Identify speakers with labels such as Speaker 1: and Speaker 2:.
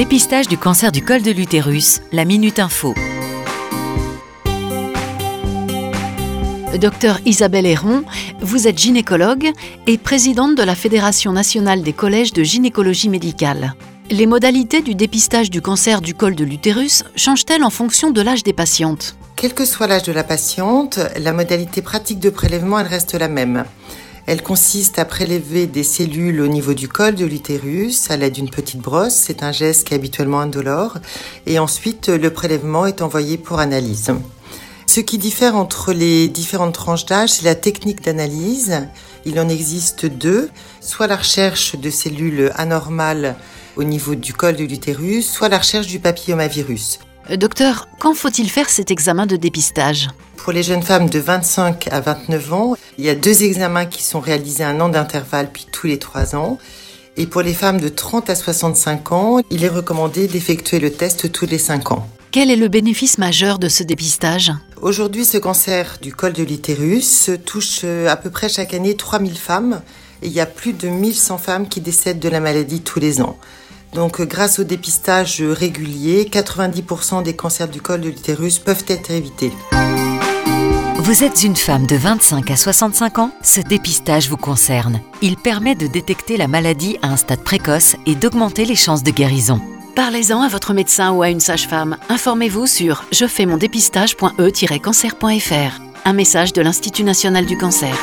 Speaker 1: Dépistage du cancer du col de l'utérus, la Minute Info.
Speaker 2: Docteur Isabelle Héron, vous êtes gynécologue et présidente de la Fédération nationale des collèges de gynécologie médicale. Les modalités du dépistage du cancer du col de l'utérus changent-elles en fonction de l'âge des patientes?
Speaker 3: Quel que soit l'âge de la patiente, la modalité pratique de prélèvement elle reste la même. Elle consiste à prélever des cellules au niveau du col de l'utérus à l'aide d'une petite brosse. C'est un geste qui est habituellement indolore. Et ensuite, le prélèvement est envoyé pour analyse. Ce qui diffère entre les différentes tranches d'âge, c'est la technique d'analyse. Il en existe deux, soit la recherche de cellules anormales au niveau du col de l'utérus, soit la recherche du papillomavirus.
Speaker 2: Euh, docteur, quand faut-il faire cet examen de dépistage?
Speaker 3: Pour les jeunes femmes de 25 à 29 ans, il y a deux examens qui sont réalisés un an d'intervalle, puis tous les trois ans. Et pour les femmes de 30 à 65 ans, il est recommandé d'effectuer le test tous les 5 ans.
Speaker 2: Quel est le bénéfice majeur de ce dépistage?
Speaker 3: Aujourd'hui, ce cancer du col de l'utérus touche euh, à peu près chaque année 3000 femmes et il y a plus de 1100 femmes qui décèdent de la maladie tous les ans. Donc grâce au dépistage régulier, 90% des cancers du col de l'utérus peuvent être évités.
Speaker 1: Vous êtes une femme de 25 à 65 ans? Ce dépistage vous concerne. Il permet de détecter la maladie à un stade précoce et d'augmenter les chances de guérison.
Speaker 2: Parlez-en à votre médecin ou à une sage-femme. Informez-vous sur jefaimondepistage.e-cancer.fr. Un message de l'Institut national du cancer.